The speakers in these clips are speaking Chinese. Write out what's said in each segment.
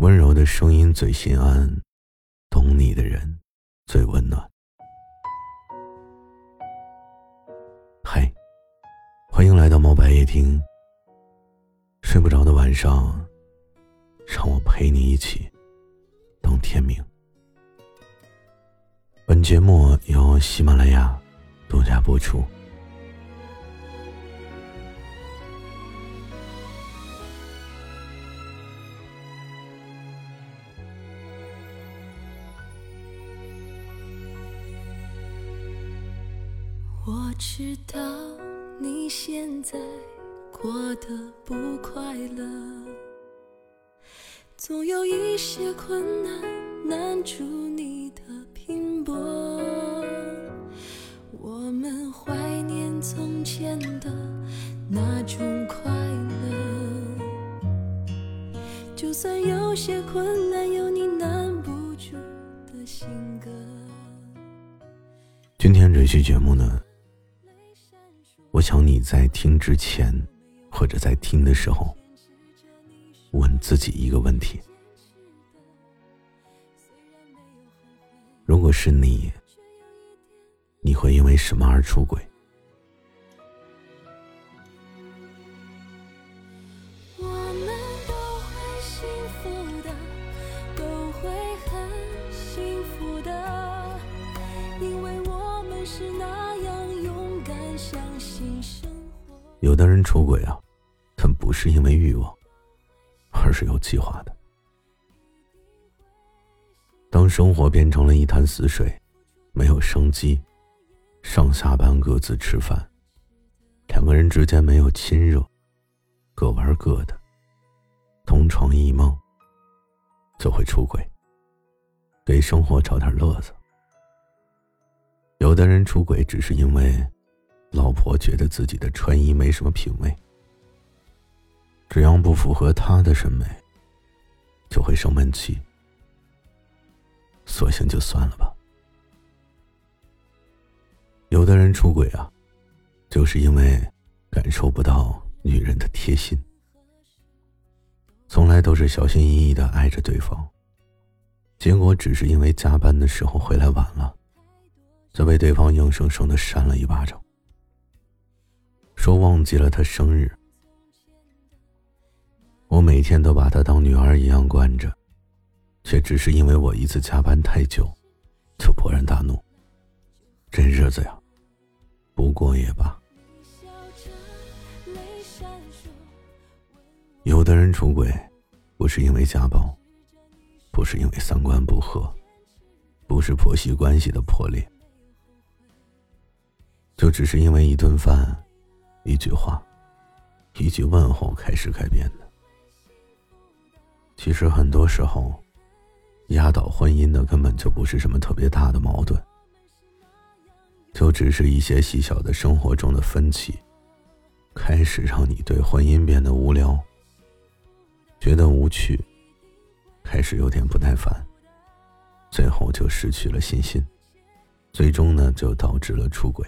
温柔的声音最心安，懂你的人最温暖。嗨，欢迎来到猫白夜听。睡不着的晚上，让我陪你一起等天明。本节目由喜马拉雅独家播出。我知道你现在过得不快乐，总有一些困难难住你的拼搏。我们怀念从前的那种快乐，就算有些困难有你难不住的性格。今天这期节目呢？我想你在听之前，或者在听的时候，问自己一个问题：如果是你，你会因为什么而出轨？有的人出轨啊，他不是因为欲望，而是有计划的。当生活变成了一潭死水，没有生机，上下班各自吃饭，两个人之间没有亲热，各玩各的，同床异梦，就会出轨，给生活找点乐子。有的人出轨只是因为。老婆觉得自己的穿衣没什么品味，只要不符合她的审美，就会生闷气，索性就算了吧。有的人出轨啊，就是因为感受不到女人的贴心，从来都是小心翼翼的爱着对方，结果只是因为加班的时候回来晚了，就被对方硬生生的扇了一巴掌。说忘记了她生日，我每天都把她当女儿一样惯着，却只是因为我一次加班太久，就勃然大怒。这日子呀，不过也罢。有的人出轨，不是因为家暴，不是因为三观不合，不是婆媳关系的破裂，就只是因为一顿饭。一句话，一句问候开始改变的。其实很多时候，压倒婚姻的根本就不是什么特别大的矛盾，就只是一些细小的生活中的分歧，开始让你对婚姻变得无聊，觉得无趣，开始有点不耐烦，最后就失去了信心，最终呢，就导致了出轨。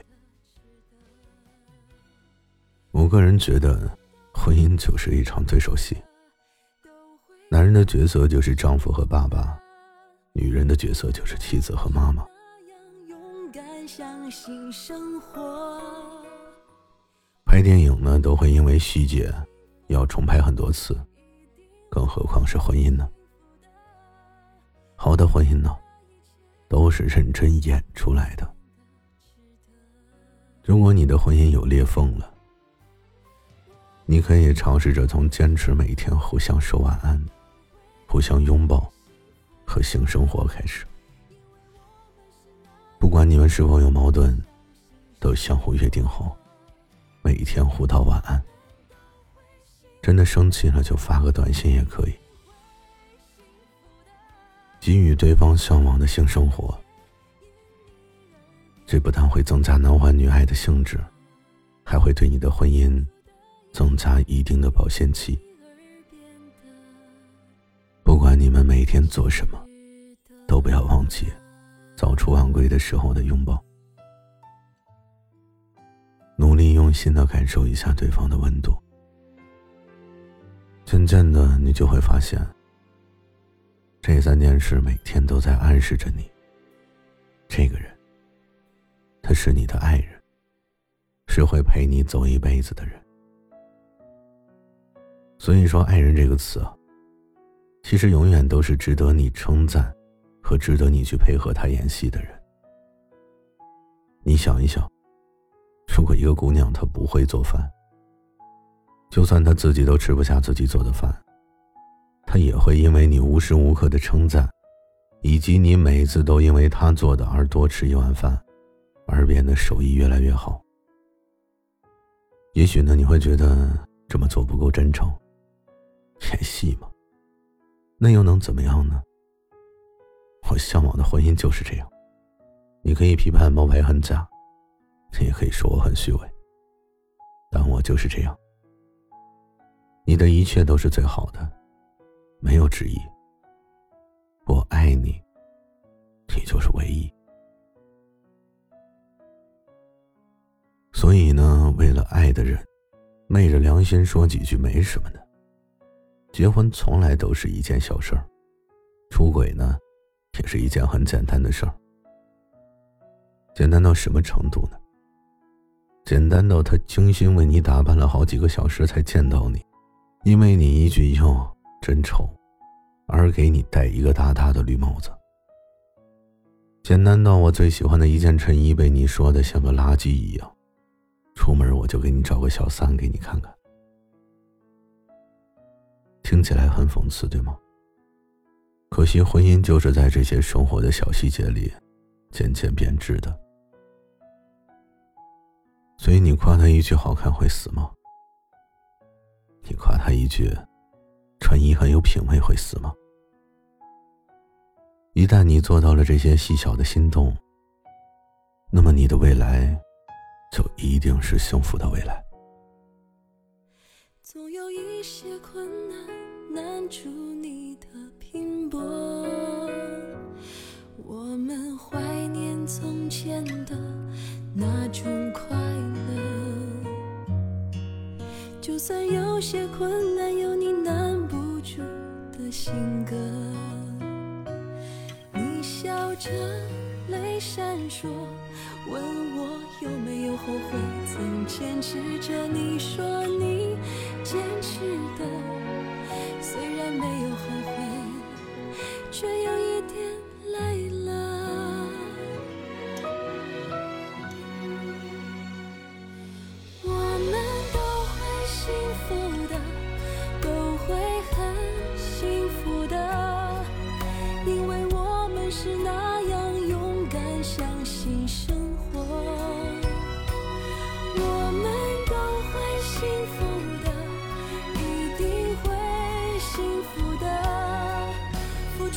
我个人觉得，婚姻就是一场对手戏。男人的角色就是丈夫和爸爸，女人的角色就是妻子和妈妈。拍电影呢，都会因为细节要重拍很多次，更何况是婚姻呢？好的婚姻呢，都是认真演出来的。如果你的婚姻有裂缝了，你可以尝试着从坚持每天互相说晚安、互相拥抱和性生活开始。不管你们是否有矛盾，都相互约定好，每一天互道晚安。真的生气了就发个短信也可以，给予对方向往的性生活。这不但会增加男欢女爱的性质，还会对你的婚姻。增加一定的保鲜期。不管你们每天做什么，都不要忘记早出晚归的时候的拥抱。努力用心的感受一下对方的温度，渐渐的，你就会发现，这三件事每天都在暗示着你，这个人，他是你的爱人，是会陪你走一辈子的人。所以说，爱人这个词啊，其实永远都是值得你称赞和值得你去配合他演戏的人。你想一想，如果一个姑娘她不会做饭，就算她自己都吃不下自己做的饭。她也会因为你无时无刻的称赞，以及你每次都因为她做的而多吃一碗饭，而变得手艺越来越好。也许呢，你会觉得这么做不够真诚，演戏嘛？那又能怎么样呢？我向往的婚姻就是这样。你可以批判冒牌很假，你也可以说我很虚伪，但我就是这样。你的一切都是最好的。没有之一。我爱你，你就是唯一。所以呢，为了爱的人，昧着良心说几句没什么的。结婚从来都是一件小事儿，出轨呢，也是一件很简单的事儿。简单到什么程度呢？简单到他精心为你打扮了好几个小时才见到你，因为你一句哟。真丑，而给你戴一个大大的绿帽子。简单到我最喜欢的一件衬衣被你说的像个垃圾一样，出门我就给你找个小三给你看看。听起来很讽刺，对吗？可惜婚姻就是在这些生活的小细节里渐渐变质的。所以你夸他一句好看会死吗？你夸他一句。穿衣很有品味，会死吗？一旦你做到了这些细小的心动，那么你的未来就一定是幸福的未来。总有一些困难难住你的拼搏，我们怀念从前的那种快乐，就算有些困难有你难不住的。性格，你笑着泪闪烁，问我有没有后悔，曾坚持着。你说你坚持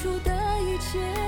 付出的一切。